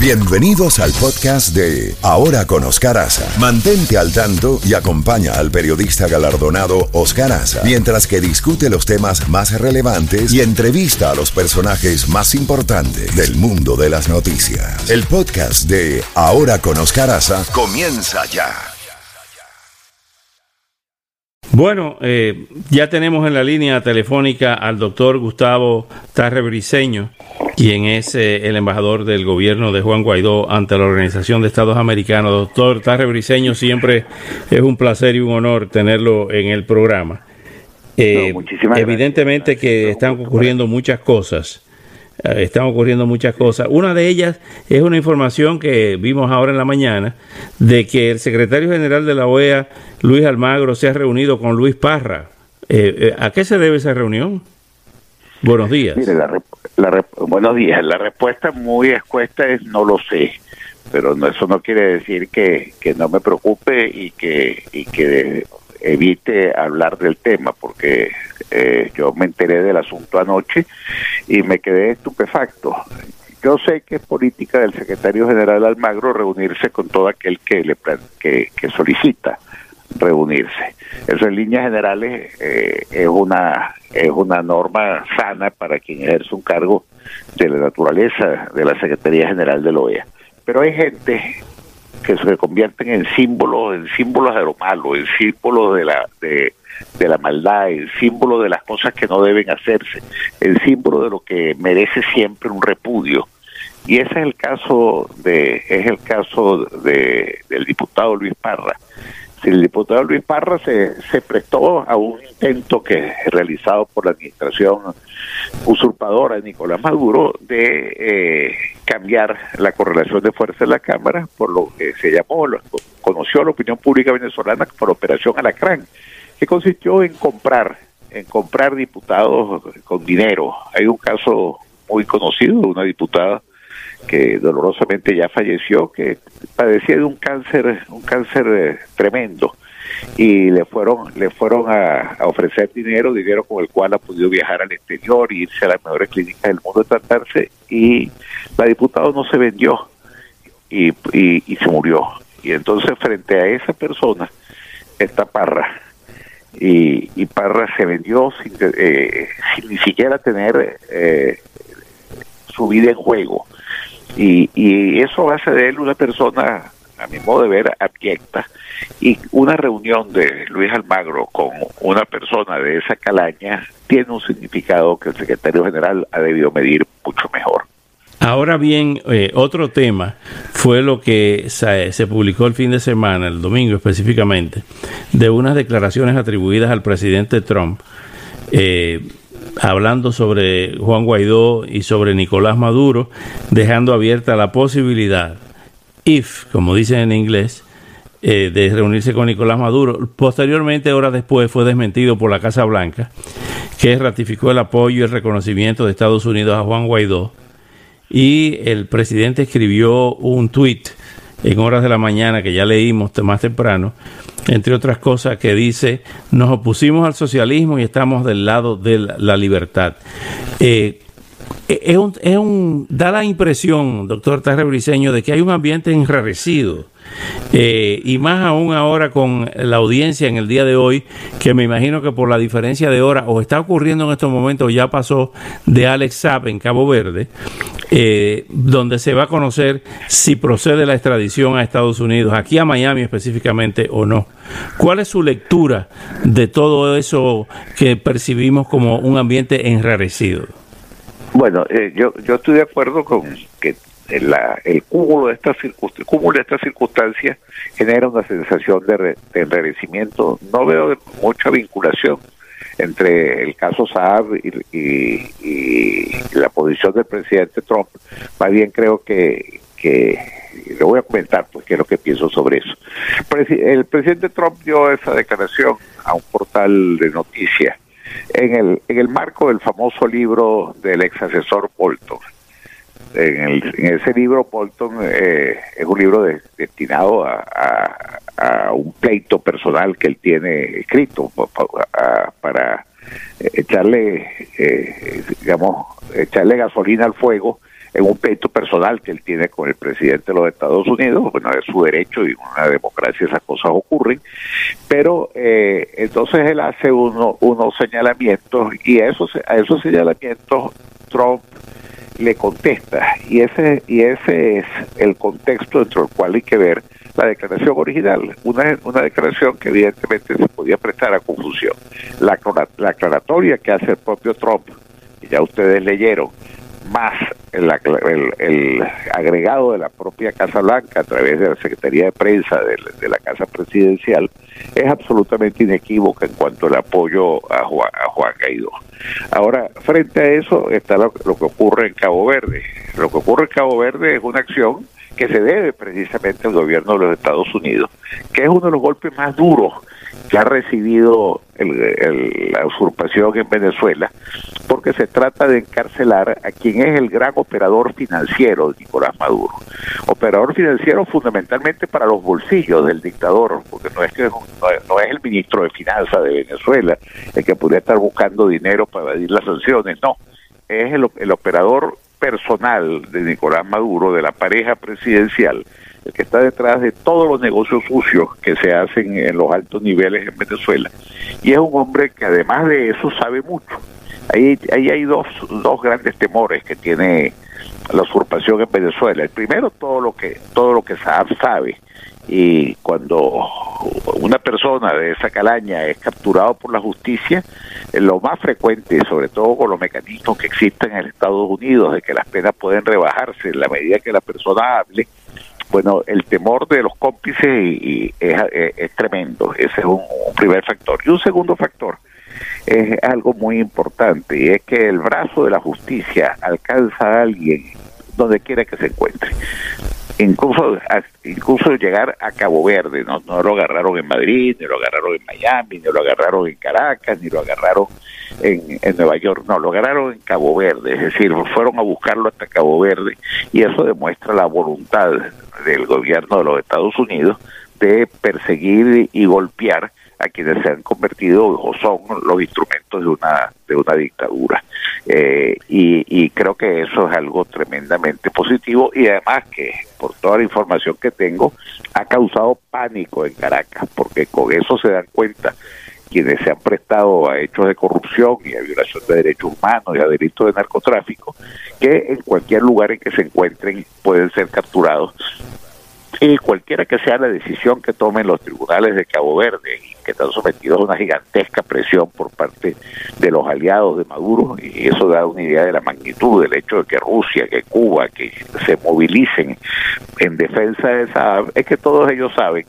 Bienvenidos al podcast de Ahora con Oscar Aza. Mantente al tanto y acompaña al periodista galardonado Oscar Aza mientras que discute los temas más relevantes y entrevista a los personajes más importantes del mundo de las noticias. El podcast de Ahora con Oscar Aza comienza ya. Bueno, eh, ya tenemos en la línea telefónica al doctor Gustavo Tarre Briceño, quien es eh, el embajador del gobierno de Juan Guaidó ante la Organización de Estados Americanos. Doctor Tarre Briceño, siempre es un placer y un honor tenerlo en el programa. Eh, evidentemente que están ocurriendo muchas cosas. Eh, están ocurriendo muchas cosas. Una de ellas es una información que vimos ahora en la mañana de que el secretario general de la OEA, Luis Almagro, se ha reunido con Luis Parra. ¿A qué se debe esa reunión? Buenos días. Mire, la, buenos días. La respuesta muy escuesta es no lo sé, pero no, eso no quiere decir que, que no me preocupe y que, y que evite hablar del tema, porque eh, yo me enteré del asunto anoche y me quedé estupefacto. Yo sé que es política del secretario general Almagro reunirse con todo aquel que le que, que solicita reunirse. Eso en líneas generales eh, es una es una norma sana para quien ejerce un cargo de la naturaleza de la Secretaría General de la OEA. Pero hay gente que se convierten en símbolos, en símbolos de lo malo, en símbolos de la de, de la maldad, en símbolos de las cosas que no deben hacerse, en símbolo de lo que merece siempre un repudio. Y ese es el caso de es el caso de del diputado Luis Parra si el diputado Luis Parra se, se prestó a un intento que realizado por la administración usurpadora de Nicolás Maduro de eh, cambiar la correlación de fuerza en la Cámara por lo que se llamó, lo, conoció la opinión pública venezolana por Operación Alacrán, que consistió en comprar, en comprar diputados con dinero. Hay un caso muy conocido de una diputada que dolorosamente ya falleció, que padecía de un cáncer, un cáncer eh, tremendo. Y le fueron le fueron a, ofrecer dinero, dinero con el cual ha podido viajar al exterior y irse a las mejores clínicas del mundo a tratarse y la diputada no se vendió y, y, se murió. Y entonces frente a esa persona está Parra. Y, y Parra se vendió sin, eh, sin ni siquiera tener eh, su vida en juego y, y eso hace de él una persona, a mi modo de ver, abyecta. Y una reunión de Luis Almagro con una persona de esa calaña tiene un significado que el secretario general ha debido medir mucho mejor. Ahora bien, eh, otro tema fue lo que se, se, publicó el fin de semana, el domingo específicamente, de unas declaraciones atribuidas al presidente Trump. Eh, hablando sobre Juan Guaidó y sobre Nicolás Maduro, dejando abierta la posibilidad, if, como dicen en inglés, eh, de reunirse con Nicolás Maduro. Posteriormente, horas después, fue desmentido por la Casa Blanca, que ratificó el apoyo y el reconocimiento de Estados Unidos a Juan Guaidó. Y el presidente escribió un tuit en horas de la mañana que ya leímos más temprano, entre otras cosas, que dice, nos opusimos al socialismo y estamos del lado de la libertad. Eh, es un, es un, da la impresión, doctor Tarre Briceño, de que hay un ambiente enrarecido eh, y más aún ahora con la audiencia en el día de hoy, que me imagino que por la diferencia de hora, o está ocurriendo en estos momentos, ya pasó de Alex Saab en Cabo Verde, eh, donde se va a conocer si procede la extradición a Estados Unidos, aquí a Miami específicamente o no. ¿Cuál es su lectura de todo eso que percibimos como un ambiente enrarecido? Bueno, eh, yo, yo estoy de acuerdo con que el cúmulo de estas cúmulo de estas circunstancias genera una sensación de, enrarecimiento. No veo mucha vinculación entre el caso Saab y, la posición del presidente Trump. Más bien creo que, que le voy a comentar pues qué es lo que pienso sobre eso. El presidente Trump dio esa declaración a un portal de noticias en el, en el marco del famoso libro del ex asesor Bolton en, ese libro, Bolton eh, es un libro destinado a, un pleito personal que él tiene escrito para echarle, eh, digamos, echarle gasolina al fuego en un pleito personal que él tiene con el presidente de los Estados Unidos, bueno, es su derecho y en una democracia esas cosas ocurren, pero eh, entonces él hace uno, unos señalamientos y a esos, a esos señalamientos Trump le contesta y ese y ese es el contexto dentro del cual hay que ver la declaración original, una, una declaración que evidentemente se podía prestar a confusión. La, la aclaratoria que hace el propio Trump, que ya ustedes leyeron, más el, el, agregado de la propia Casa Blanca a través de la Secretaría de Prensa de, la Casa Presidencial es absolutamente inequívoca en cuanto al apoyo a Juan, a Juan Guaidó. Ahora, frente a eso está lo que ocurre en Cabo Verde. Lo que ocurre en Cabo Verde es una acción que se debe precisamente al gobierno de los Estados Unidos, que es uno de los golpes más duros que ha recibido la usurpación en Venezuela, porque se trata de encarcelar a quien es el gran operador financiero de Nicolás Maduro. Operador financiero fundamentalmente para los bolsillos del dictador, porque no es que no es el ministro de Finanzas de Venezuela el que pudiera estar buscando dinero para evadir las sanciones, no, es el, el operador personal de Nicolás Maduro, de la pareja presidencial, el que está detrás de todos los negocios sucios que se hacen en los altos niveles en Venezuela. Y es un hombre que además de eso sabe mucho. Ahí, ahí hay dos, dos grandes temores que tiene la usurpación en Venezuela. El primero, todo lo que, todo lo que Saab sabe y cuando una persona de esa calaña es capturado por la justicia, lo más frecuente, sobre todo con los mecanismos que existen en Estados Unidos, de que las penas pueden rebajarse en la medida que la persona hable, bueno, el temor de los cómplices y, es, tremendo, ese es un, primer factor. Y un segundo factor es algo muy importante, y es que el brazo de la justicia alcanza a alguien donde quiera que se encuentre incluso incluso llegar a Cabo Verde, no, no lo agarraron en Madrid, ni lo agarraron en Miami, ni lo agarraron en Caracas, ni lo agarraron en, en Nueva York, no, lo agarraron en Cabo Verde, es decir, fueron a buscarlo hasta Cabo Verde y eso demuestra la voluntad del gobierno de los Estados Unidos de perseguir y golpear a quienes se han convertido o son los instrumentos de una de una dictadura. Eh, y, y, creo que eso es algo tremendamente positivo y además que por toda la información que tengo ha causado pánico en Caracas porque con eso se dan cuenta quienes se han prestado a hechos de corrupción y a violación de derechos humanos y a delitos de narcotráfico que en cualquier lugar en que se encuentren pueden ser capturados y cualquiera que sea la decisión que tomen los tribunales de Cabo Verde, que están sometidos a una gigantesca presión por parte de los aliados de Maduro, y eso da una idea de la magnitud del hecho de que Rusia, que Cuba, que se movilicen en defensa de esa, es que todos ellos saben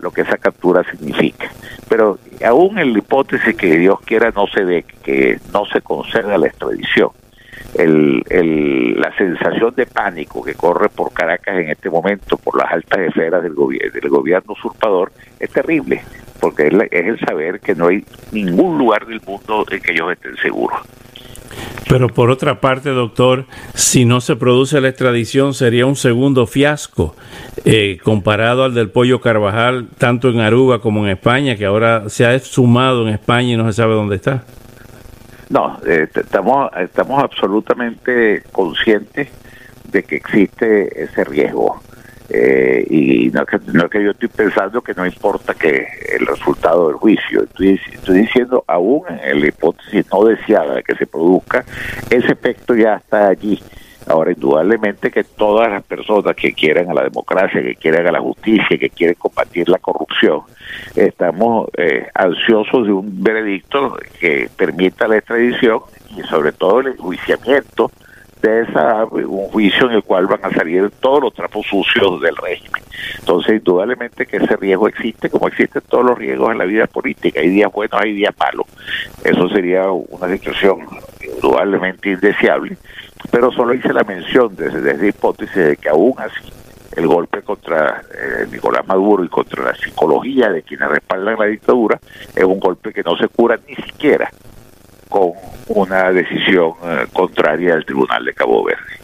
lo que esa captura significa. Pero aún en la hipótesis que Dios quiera no se dé, que no se conceda la extradición, el, la sensación de pánico que corre por Caracas en este momento, por las altas esferas del, gobierno del gobierno usurpador, es terrible, porque es, es el saber que no hay ningún lugar del mundo en que ellos estén seguros. Pero por otra parte, doctor, si no se produce la extradición sería un segundo fiasco eh, comparado al del pollo Carvajal, tanto en Aruba como en España, que ahora se ha sumado en España y no se sabe dónde está. No, eh, estamos, estamos absolutamente conscientes de que existe ese riesgo. Eh, y no es, que, no que yo estoy pensando que no importa que el resultado del juicio, estoy, estoy diciendo aún en la hipótesis no deseada de que se produzca, ese efecto ya está allí Ahora, indudablemente que todas las personas que quieran a la democracia, que quieran a la justicia, que quieren combatir la corrupción, estamos eh, ansiosos de un veredicto que permita la extradición y sobre todo el enjuiciamiento de esa un juicio en el cual van a salir todos los trapos sucios del régimen. Entonces, indudablemente que ese riesgo existe, como existen todos los riesgos en la vida política. Hay días buenos, hay días malos. Eso sería una situación indudablemente indeseable, pero solo hice la mención desde, desde hipótesis de que aún así el golpe contra eh, Nicolás Maduro y contra la psicología de quienes respaldan la dictadura es un golpe que no se cura ni siquiera con una decisión eh, contraria del Tribunal de Cabo Verde.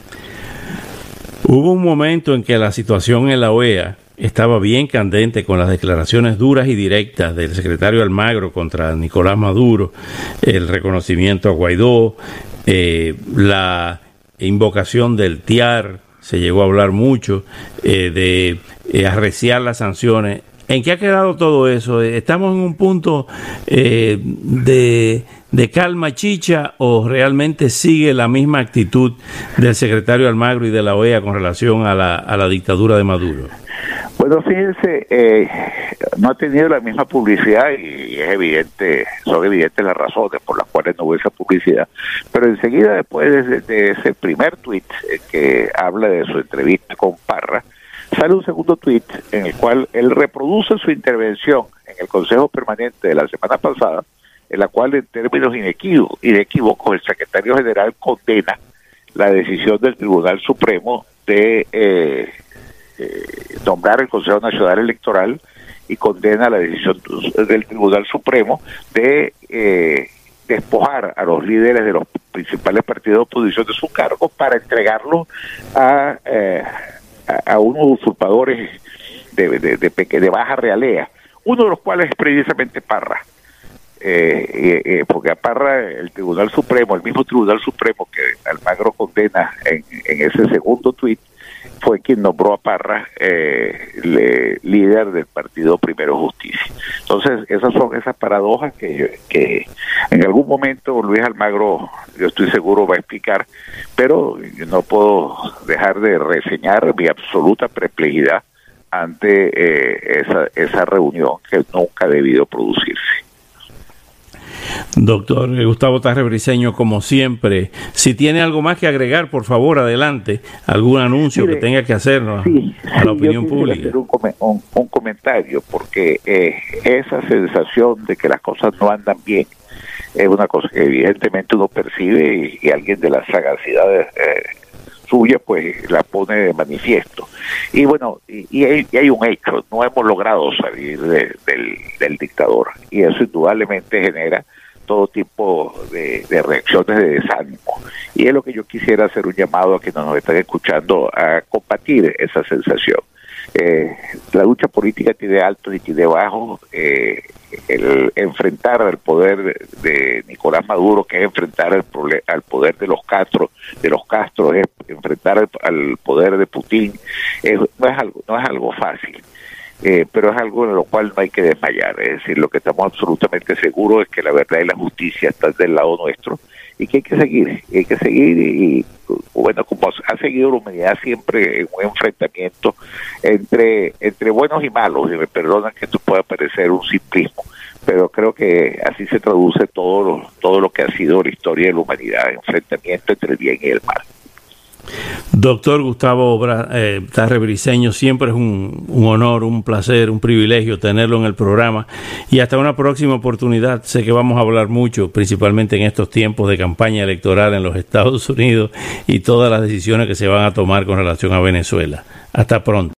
Hubo un momento en que la situación en la OEA estaba bien candente con las declaraciones duras y directas del secretario Almagro contra Nicolás Maduro, el reconocimiento a Guaidó, eh, la invocación del TIAR, se llegó a hablar mucho eh, de eh, arreciar las sanciones. ¿En qué ha quedado todo eso? ¿Estamos en un punto eh, de, de, calma chicha o realmente sigue la misma actitud del secretario Almagro y de la OEA con relación a la, a la dictadura de Maduro? Bueno, fíjense, eh, no ha tenido la misma publicidad y es evidente, son evidentes las razones por las cuales no hubo esa publicidad, pero enseguida después de, ese primer tuit eh, que habla de su entrevista con Parra, sale un segundo tuit en el cual él reproduce su intervención en el Consejo Permanente de la semana pasada, en la cual en términos inequívocos el secretario general condena la decisión del Tribunal Supremo de... Eh, eh, nombrar el Consejo Nacional Electoral y condena la decisión del Tribunal Supremo de eh, despojar a los líderes de los principales partidos de oposición de sus cargos para entregarlo a, eh, a, unos usurpadores de, de, de, baja realea, uno de los cuales es precisamente Parra. Eh, porque a Parra el Tribunal Supremo, el mismo Tribunal Supremo que Almagro condena en, en ese segundo tuit, fue quien nombró a Parra eh, líder del partido Primero Justicia. Entonces, esas son esas paradojas que, en algún momento Luis Almagro, yo estoy seguro, va a explicar, pero no puedo dejar de reseñar mi absoluta perplejidad ante eh, esa, esa reunión que nunca ha debido producirse. Doctor Gustavo Tarre Briseño, como siempre, si tiene algo más que agregar, por favor, adelante, algún anuncio que tenga que hacernos a la opinión pública. Hacer un, un, comentario, porque eh, esa sensación de que las cosas no andan bien es una cosa que evidentemente uno percibe y, alguien de las sagacidades eh, suya pues la pone de manifiesto. Y bueno, y, hay, un hecho, no hemos logrado salir del, del dictador y eso indudablemente genera todo tipo de, reacciones de desánimo. Y es lo que yo quisiera hacer un llamado a quienes nos están escuchando a combatir esa sensación. Eh, la lucha política tiene altos y tiene bajos. Eh, el enfrentar al poder de Nicolás Maduro, que es enfrentar al, al poder de los Castro, de los Castro, es enfrentar al, poder de Putin, no es algo, no es algo fácil. Eh, pero es algo en lo cual no hay que desmayar. Es decir, lo que estamos absolutamente seguros es que la verdad y la justicia están del lado nuestro y que hay que seguir, hay que seguir y, bueno, como ha seguido la humanidad siempre en un enfrentamiento entre, entre buenos y malos, y me perdonan que esto pueda parecer un simplismo, pero creo que así se traduce todo lo, todo lo que ha sido la historia de la humanidad, enfrentamiento entre el bien y el mal. Doctor Gustavo eh, Tarre siempre es un, un, honor, un placer, un privilegio tenerlo en el programa y hasta una próxima oportunidad. Sé que vamos a hablar mucho, principalmente en estos tiempos de campaña electoral en los Estados Unidos y todas las decisiones que se van a tomar con relación a Venezuela. Hasta pronto.